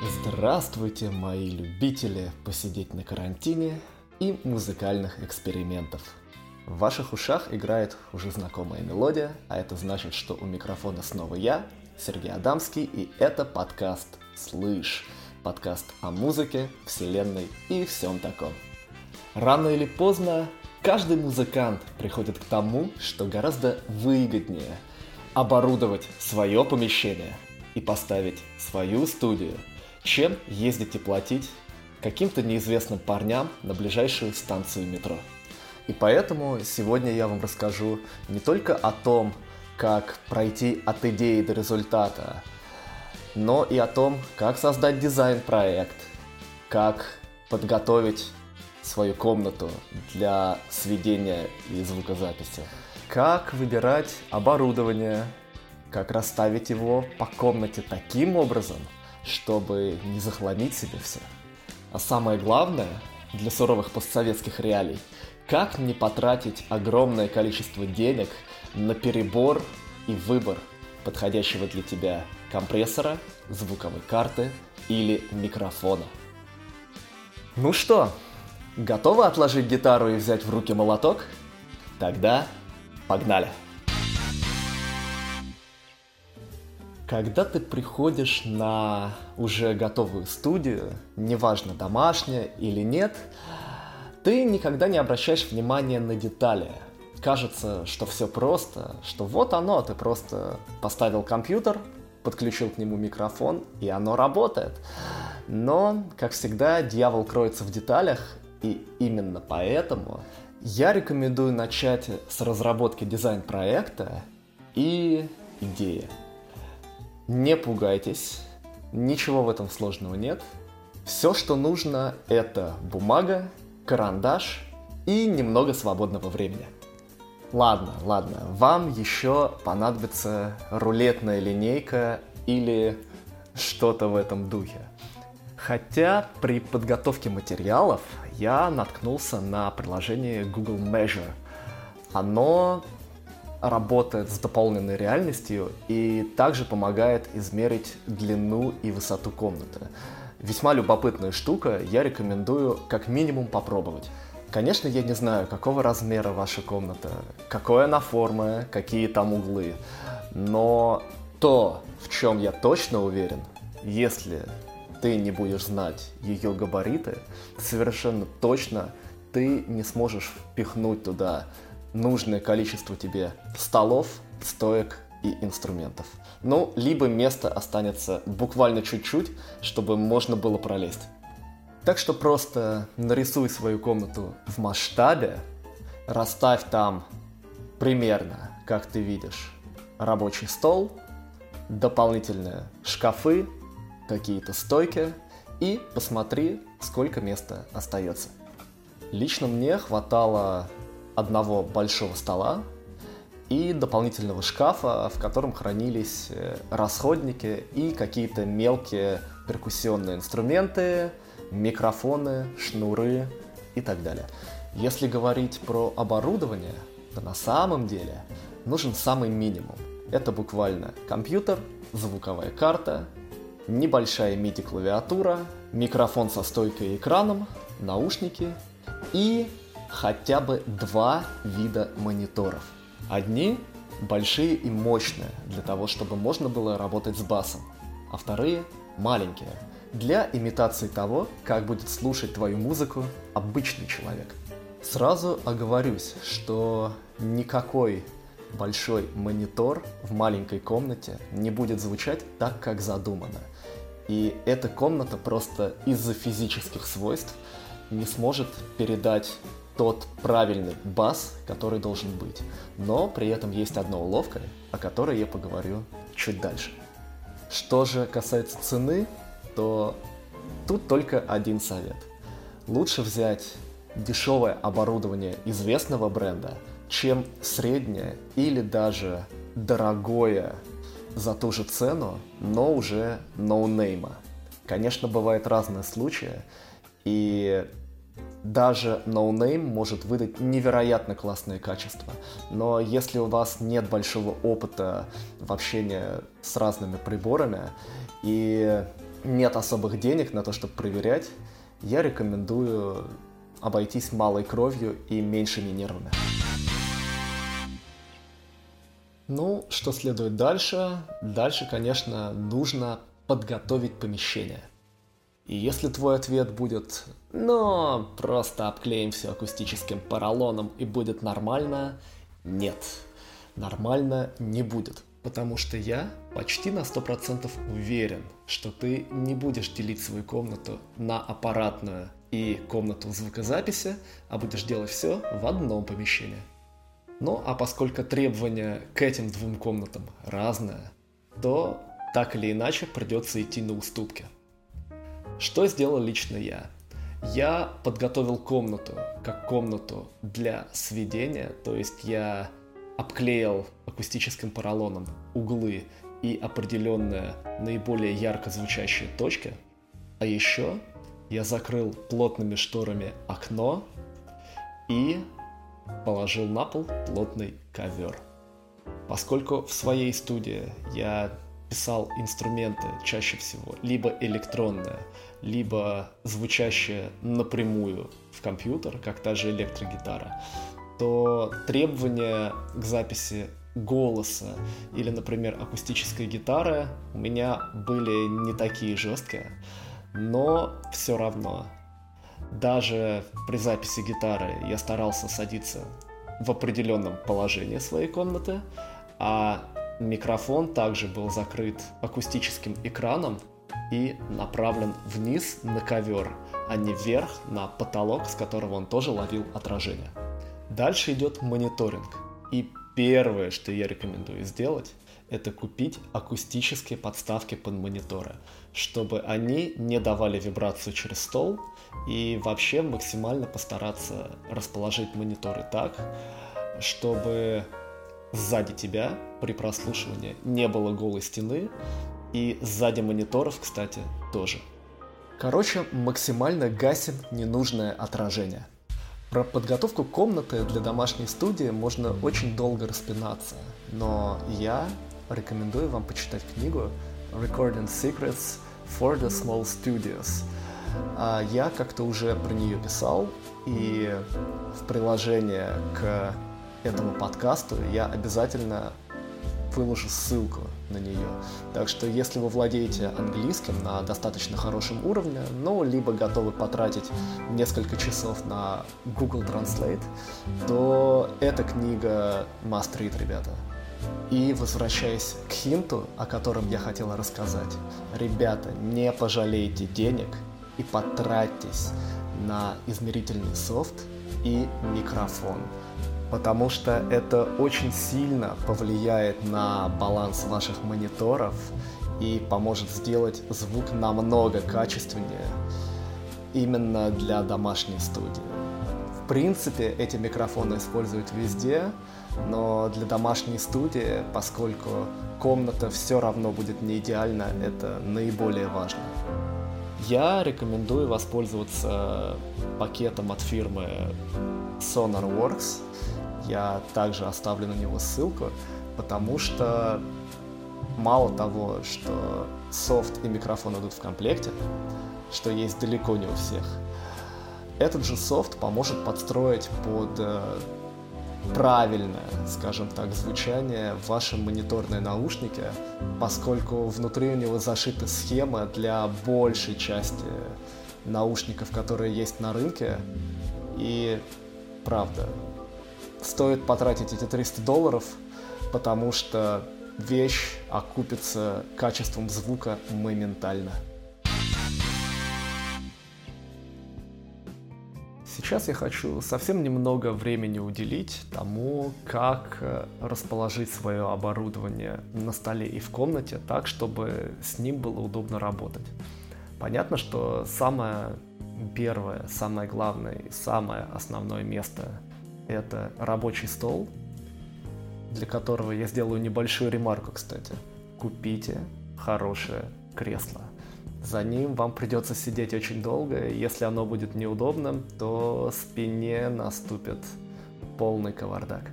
Здравствуйте, мои любители посидеть на карантине и музыкальных экспериментов. В ваших ушах играет уже знакомая мелодия, а это значит, что у микрофона снова я, Сергей Адамский, и это подкаст «Слышь», подкаст о музыке, вселенной и всем таком. Рано или поздно каждый музыкант приходит к тому, что гораздо выгоднее оборудовать свое помещение и поставить свою студию – чем ездить и платить каким-то неизвестным парням на ближайшую станцию метро. И поэтому сегодня я вам расскажу не только о том, как пройти от идеи до результата, но и о том, как создать дизайн-проект, как подготовить свою комнату для сведения и звукозаписи, как выбирать оборудование, как расставить его по комнате таким образом – чтобы не захламить себе все. А самое главное, для суровых постсоветских реалий, как не потратить огромное количество денег на перебор и выбор подходящего для тебя компрессора, звуковой карты или микрофона. Ну что, готовы отложить гитару и взять в руки молоток? Тогда погнали! Когда ты приходишь на уже готовую студию, неважно домашняя или нет, ты никогда не обращаешь внимания на детали. Кажется, что все просто, что вот оно, ты просто поставил компьютер, подключил к нему микрофон, и оно работает. Но, как всегда, дьявол кроется в деталях, и именно поэтому я рекомендую начать с разработки дизайн-проекта и идеи. Не пугайтесь, ничего в этом сложного нет. Все, что нужно, это бумага, карандаш и немного свободного времени. Ладно, ладно, вам еще понадобится рулетная линейка или что-то в этом духе. Хотя при подготовке материалов я наткнулся на приложение Google Measure. Оно работает с дополненной реальностью и также помогает измерить длину и высоту комнаты. Весьма любопытная штука, я рекомендую как минимум попробовать. Конечно, я не знаю, какого размера ваша комната, какой она формы, какие там углы, но то, в чем я точно уверен, если ты не будешь знать ее габариты, совершенно точно ты не сможешь впихнуть туда нужное количество тебе столов, стоек и инструментов. Ну, либо место останется буквально чуть-чуть, чтобы можно было пролезть. Так что просто нарисуй свою комнату в масштабе, расставь там примерно, как ты видишь, рабочий стол, дополнительные шкафы, какие-то стойки и посмотри, сколько места остается. Лично мне хватало одного большого стола и дополнительного шкафа, в котором хранились э, расходники и какие-то мелкие перкуссионные инструменты, микрофоны, шнуры и так далее. Если говорить про оборудование, то на самом деле нужен самый минимум. Это буквально компьютер, звуковая карта, небольшая MIDI-клавиатура, микрофон со стойкой и экраном, наушники и хотя бы два вида мониторов. Одни большие и мощные, для того, чтобы можно было работать с басом, а вторые маленькие, для имитации того, как будет слушать твою музыку обычный человек. Сразу оговорюсь, что никакой большой монитор в маленькой комнате не будет звучать так, как задумано. И эта комната просто из-за физических свойств не сможет передать тот правильный бас, который должен быть. Но при этом есть одна уловка, о которой я поговорю чуть дальше. Что же касается цены, то тут только один совет. Лучше взять дешевое оборудование известного бренда, чем среднее или даже дорогое за ту же цену, но уже ноунейма. Конечно, бывают разные случаи, и даже NoName может выдать невероятно классные качества. Но если у вас нет большого опыта в общении с разными приборами, и нет особых денег на то, чтобы проверять, я рекомендую обойтись малой кровью и меньшими нервами. Ну, что следует дальше? Дальше, конечно, нужно подготовить помещение. И если твой ответ будет «Ну, просто обклеим все акустическим поролоном и будет нормально», нет, нормально не будет. Потому что я почти на 100% уверен, что ты не будешь делить свою комнату на аппаратную и комнату звукозаписи, а будешь делать все в одном помещении. Ну, а поскольку требования к этим двум комнатам разные, то так или иначе придется идти на уступки. Что сделал лично я? Я подготовил комнату как комнату для сведения, то есть я обклеил акустическим поролоном углы и определенные наиболее ярко звучащие точки. А еще я закрыл плотными шторами окно и положил на пол плотный ковер. Поскольку в своей студии я писал инструменты чаще всего. Либо электронные, либо звучащие напрямую в компьютер, как та же электрогитара, то требования к записи голоса или, например, акустической гитары у меня были не такие жесткие, но все равно. Даже при записи гитары я старался садиться в определенном положении своей комнаты, а микрофон также был закрыт акустическим экраном и направлен вниз на ковер, а не вверх на потолок, с которого он тоже ловил отражение. Дальше идет мониторинг. И первое, что я рекомендую сделать, это купить акустические подставки под мониторы, чтобы они не давали вибрацию через стол и вообще максимально постараться расположить мониторы так, чтобы сзади тебя при прослушивании не было голой стены и сзади мониторов, кстати, тоже. Короче, максимально гасим ненужное отражение. Про подготовку комнаты для домашней студии можно очень долго распинаться, но я рекомендую вам почитать книгу Recording Secrets for the Small Studios. А я как-то уже про нее писал, и в приложение к этому подкасту я обязательно выложу ссылку на нее. Так что если вы владеете английским на достаточно хорошем уровне, ну, либо готовы потратить несколько часов на Google Translate, то эта книга must read, ребята. И возвращаясь к хинту, о котором я хотела рассказать. Ребята, не пожалейте денег и потратьтесь на измерительный софт и микрофон. Потому что это очень сильно повлияет на баланс ваших мониторов и поможет сделать звук намного качественнее именно для домашней студии. В принципе, эти микрофоны используют везде, но для домашней студии, поскольку комната все равно будет не идеальна, это наиболее важно. Я рекомендую воспользоваться пакетом от фирмы SonarWorks. Я также оставлю на него ссылку, потому что мало того, что софт и микрофон идут в комплекте, что есть далеко не у всех, этот же софт поможет подстроить под э, правильное, скажем так, звучание в вашем мониторные наушники, поскольку внутри у него зашита схема для большей части наушников, которые есть на рынке. И правда, стоит потратить эти 300 долларов, потому что вещь окупится качеством звука моментально. Сейчас я хочу совсем немного времени уделить тому, как э, расположить свое оборудование на столе и в комнате так, чтобы с ним было удобно работать. Понятно, что самое первое, самое главное и самое основное место – это рабочий стол, для которого я сделаю небольшую ремарку, кстати. Купите хорошее кресло – за ним вам придется сидеть очень долго, и если оно будет неудобным, то спине наступит полный кавардак.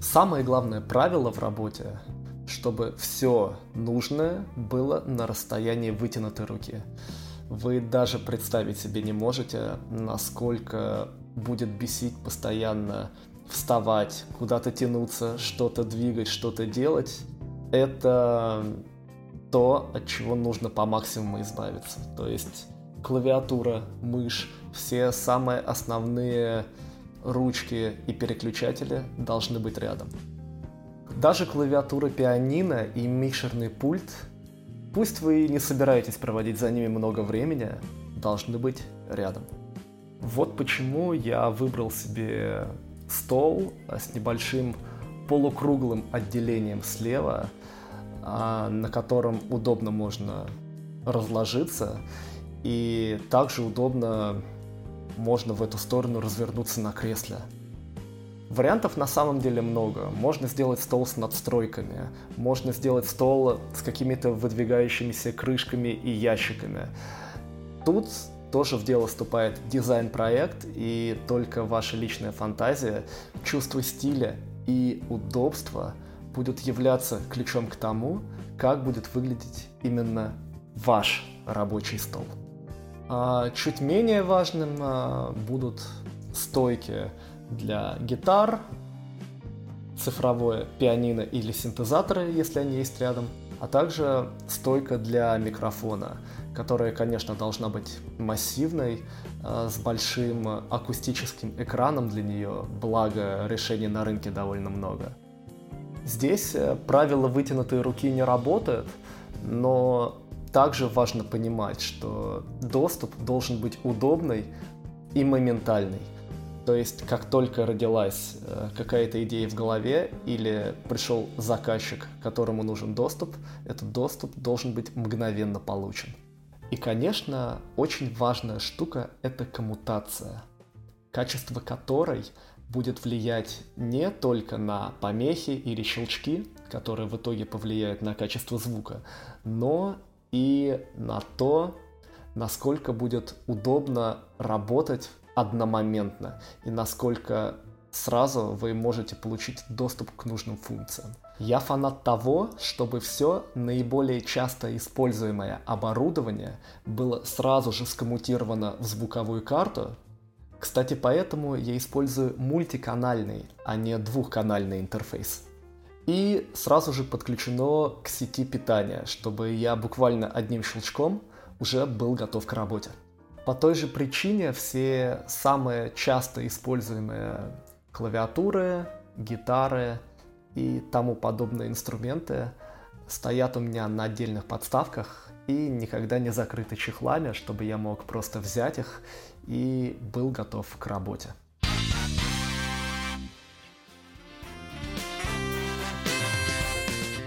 Самое главное правило в работе чтобы все нужное было на расстоянии вытянутой руки. Вы даже представить себе не можете, насколько будет бесить постоянно вставать, куда-то тянуться, что-то двигать, что-то делать. Это то, от чего нужно по максимуму избавиться. То есть клавиатура, мышь, все самые основные ручки и переключатели должны быть рядом. Даже клавиатура пианино и микшерный пульт, пусть вы не собираетесь проводить за ними много времени, должны быть рядом. Вот почему я выбрал себе стол с небольшим полукруглым отделением слева, а, на котором удобно можно разложиться, и также удобно можно в эту сторону развернуться на кресле. Вариантов на самом деле много. Можно сделать стол с надстройками, можно сделать стол с какими-то выдвигающимися крышками и ящиками. Тут тоже в дело вступает дизайн-проект, и только ваша личная фантазия, чувство стиля и удобства будут являться ключом к тому, как будет выглядеть именно ваш рабочий стол. А чуть менее важным а, будут стойки для гитар, цифровое пианино или синтезаторы, если они есть рядом, а также стойка для микрофона, которая, конечно, должна быть массивной, а, с большим акустическим экраном для нее, благо решений на рынке довольно много. Здесь э, правило вытянутой руки не работает, но также важно понимать, что доступ должен быть удобный и моментальный. То есть, как только родилась э, какая-то идея в голове или пришел заказчик, которому нужен доступ, этот доступ должен быть мгновенно получен. И, конечно, очень важная штука – это коммутация, качество которой будет влиять не только на помехи или щелчки, которые в итоге повлияют на качество звука, но и на то, насколько будет удобно работать одномоментно и насколько сразу вы можете получить доступ к нужным функциям. Я фанат того, чтобы все наиболее часто используемое оборудование было сразу же скоммутировано в звуковую карту. Кстати, поэтому я использую мультиканальный, а не двухканальный интерфейс и сразу же подключено к сети питания, чтобы я буквально одним щелчком уже был готов к работе. По той же причине все самые часто используемые клавиатуры, гитары и тому подобные инструменты стоят у меня на отдельных подставках и никогда не закрыты чехлами, чтобы я мог просто взять их и был готов к работе.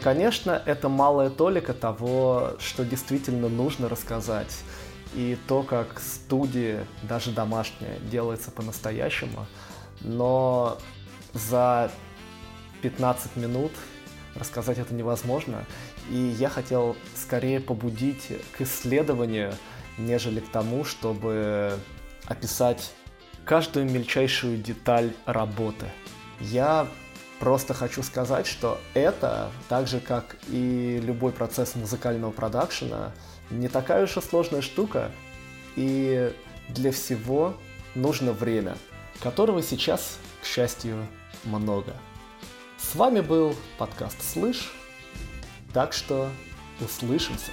Конечно, это малая толика того, что действительно нужно рассказать. И то, как студии, даже домашняя, делается по-настоящему. Но за 15 минут рассказать это невозможно. И я хотел скорее побудить к исследованию, нежели к тому, чтобы описать каждую мельчайшую деталь работы. Я Просто хочу сказать, что это, так же как и любой процесс музыкального продакшена, не такая уж и сложная штука, и для всего нужно время, которого сейчас, к счастью, много. С вами был подкаст «Слышь», так что услышимся.